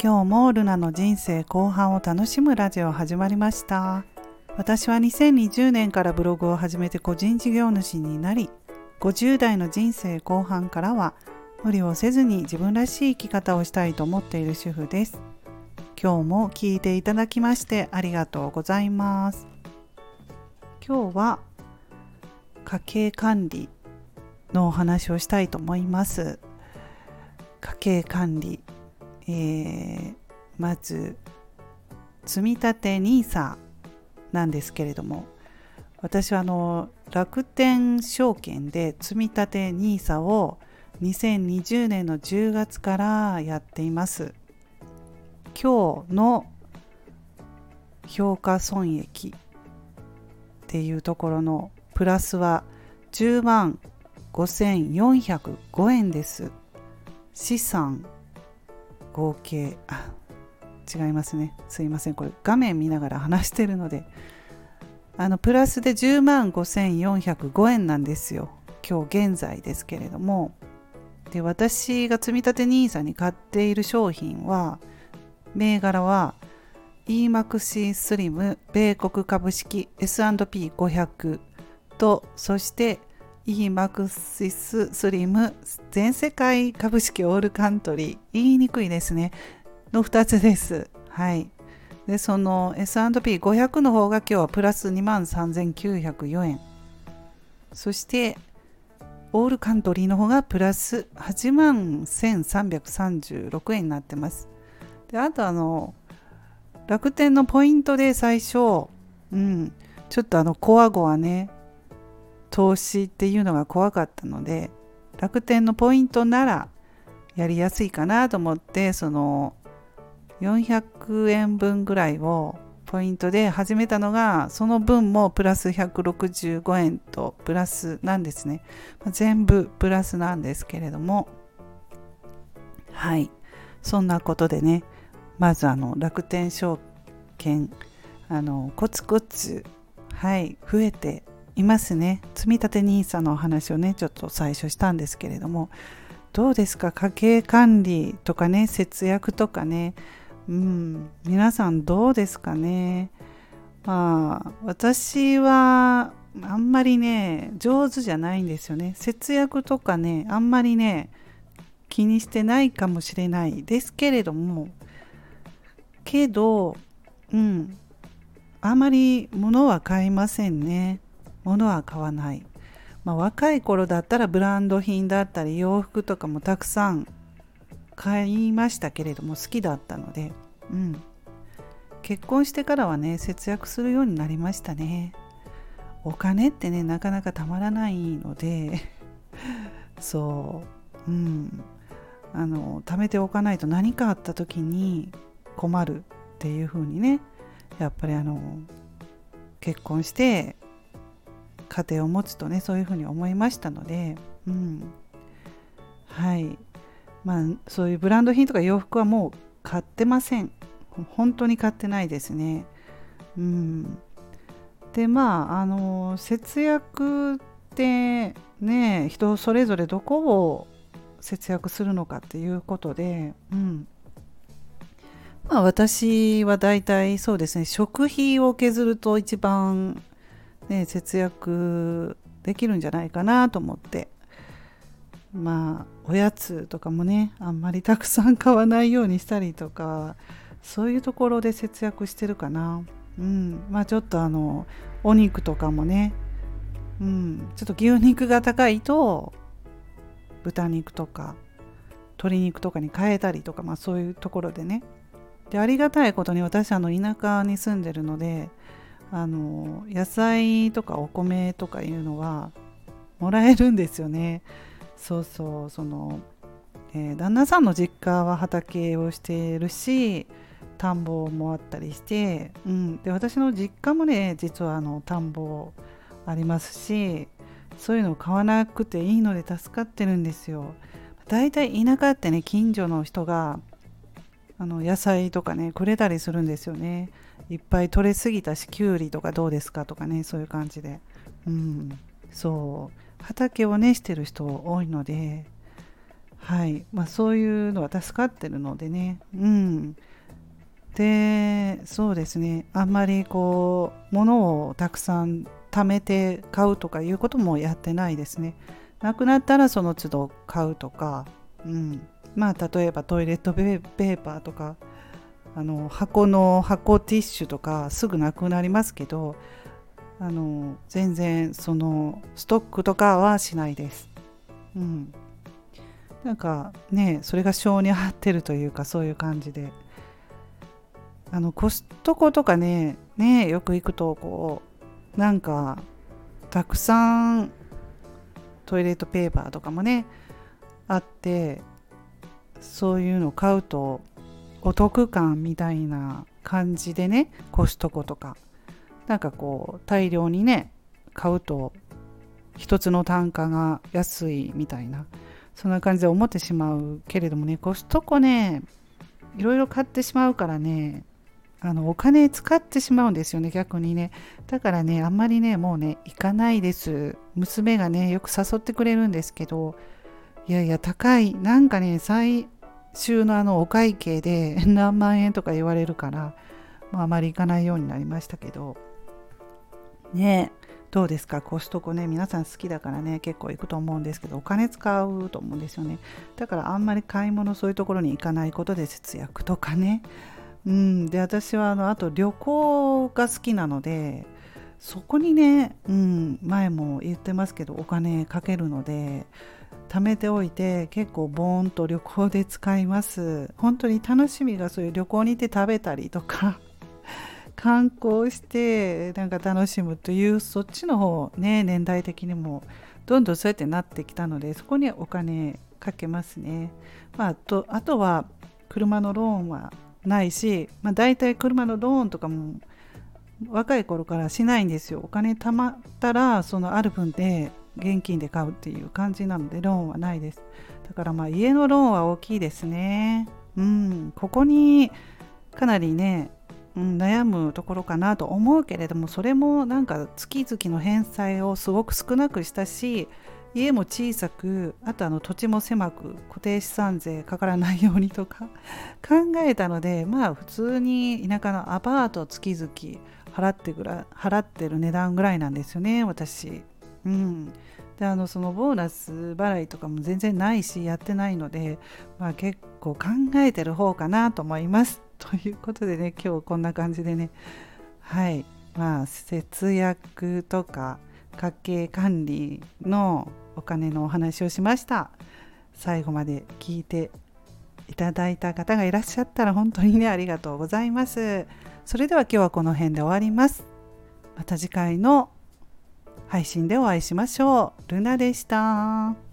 今日もルナの人生後半を楽しむラジオ始まりました。私は2020年からブログを始めて個人事業主になり50代の人生後半からは無理をせずに自分らしい生き方をしたいと思っている主婦です。今日も聞いていただきましてありがとうございます。今日は家計管理のお話をしたいと思います。家計管理。えー、まず積立 NISA なんですけれども私はあの楽天証券で積立 NISA を2020年の10月からやっています。今日の評価損益っていうところのプラスは10万5405円です。資産合計。あ違いますね。すいません。これ画面見ながら話してるので。あのプラスで10万5405円なんですよ。今日現在ですけれども。で私が積立 NISA に買っている商品は銘柄は EMAXI スリム米国株式 S&P500 とそして EMAXIS スリム全世界株式オールカントリー。言いにくいですね。の2つです。はい。でその S&P500 の方が今日はプラス2万3904円。そしてオールカントリーの方がプラス8万1336円になってます。であとあの楽天のポイントで最初うんちょっとあのコアゴはね。投資っていうのが怖かったので楽天のポイントならやりやすいかなと思ってその400円分ぐらいをポイントで始めたのがその分もプラス165円とプラスなんですね。全部プラスなんですけれども。はい。そんなことでねまずあの楽天証券あのコツコツはい増えていますね。積立 NISA のお話をねちょっと最初したんですけれども。どうですか？家計管理とかね節約とかね。うん。皆さんどうですかね？まあ私はあんまりね上手じゃないんですよね。節約とかねあんまりね気にしてないかもしれない。ですけれどもけどうん。あまり物は買いませんね。物は買わない、まあ、若い頃だったらブランド品だったり洋服とかもたくさん買いましたけれども好きだったので、うん、結婚してからはね節約するようになりましたね。お金ってねなかなかたまらないので そう。うん。あの貯めておかないと何かあった時に困るっていう風にねやっぱりあの結婚して家庭を持つとねそういうふうに思いましたので、うん、はい。まあそういうブランド品とか洋服はもう買ってません。本当に買ってないですね。うん。でまああの節約ってね人それぞれどこを節約するのかっていうことで、うん。まあ、私は大体そうですね食費を削ると一番ね、節約できるんじゃないかなと思って。まあおやつとかもねあんまりたくさん買わないようにしたりとかそういうところで節約してるかな。うん。まあちょっとあのお肉とかもね。うん。ちょっと牛肉が高いと豚肉とか鶏肉とかに変えたりとかまあそういうところでね。でありがたいことに私あの田舎に住んでるのであの野菜とかお米とかいうのはもらえるんですよね。そうそうその、えー、旦那さんの実家は畑をしているし田んぼもあったりして、うん、で私の実家もね実はあの田んぼありますしそういうのを買わなくていいので助かってるんですよ。だいたい田舎ってね近所の人があの野菜とかねくれたりするんですよね。いっぱい取れすぎたしきゅうりとかどうですかとかねそういう感じで。うん。そう。畑をねしてる人多いのではい。まあ、そういうのは助かってるのでね。うん。でそうですね。あんまりこう物をたくさん貯めて買うとかいうこともやってないですね。なくなったらその都度買うとか、うん、まあ例えばトイレットペーパーとかあの箱の箱ティッシュとかすぐなくなりますけどあの全然そのストックとかはしないです。うん、なんかねそれが性に合ってるというかそういう感じであのコストコとかねねよく行くとこうなんかたくさんトイレットペーパーとかもねあってそういうのを買うとお得感みたいな感じでねコストコとか。なんかこう大量にね買うと一つの単価が安いみたいな。そんな感じで思ってしまうけれどもねコストコねいろいろ買ってしまうからねあのお金使ってしまうんですよね逆にね。だからねあんまりねもうね行かないです。娘がねよく誘ってくれるんですけどいやいや高い。なんかね最終のあのお会計で 何万円とか言われるから、まあ、あまり行かないようになりましたけど。ね。どうですか？コストコね皆さん好きだからね結構行くと思うんですけどお金使うと思うんですよね。だからあんまり買い物そういうところに行かないことで節約とかね。うん、で私はあのあと旅行が好きなのでそこにね、うん、前も言ってますけどお金かけるので貯めておいて結構ボーンと旅行で使います。本当に楽しみがそういう旅行に行って食べたりとか。観光してなんか楽しむというそっちの方ね年代的にもどんどんそうやってなってきたのでそこにお金かけますね、まあ、とあとは車のローンはないし、まあ、大体車のローンとかも若い頃からしないんですよ。お金貯まったらそのある分で現金で買うっていう感じなのでローンはないです。だからまあ家のローンは大きいですね。うん。ここにかなりね、うん、悩むところかなと思うけれどもそれもなんか月々の返済をすごく少なくしたし家も小さくあとあの土地も狭く固定資産税かからないようにとか 考えたのでまあ普通に田舎のアパート月々払ってぐら払ってる値段ぐらいなんですよね私。うん、であのそのボーナス払いとかも全然ないしやってないので、まあ、結構考えてる方かなと思います。ということでね今日こんな感じでね。はい。まあ節約とか家計管理のお金のお話をしました。最後まで聞いていただいた方がいらっしゃったら本当にねありがとうございます。それでは今日はこの辺で終わります。また次回の配信でお会いしましょうルナでした。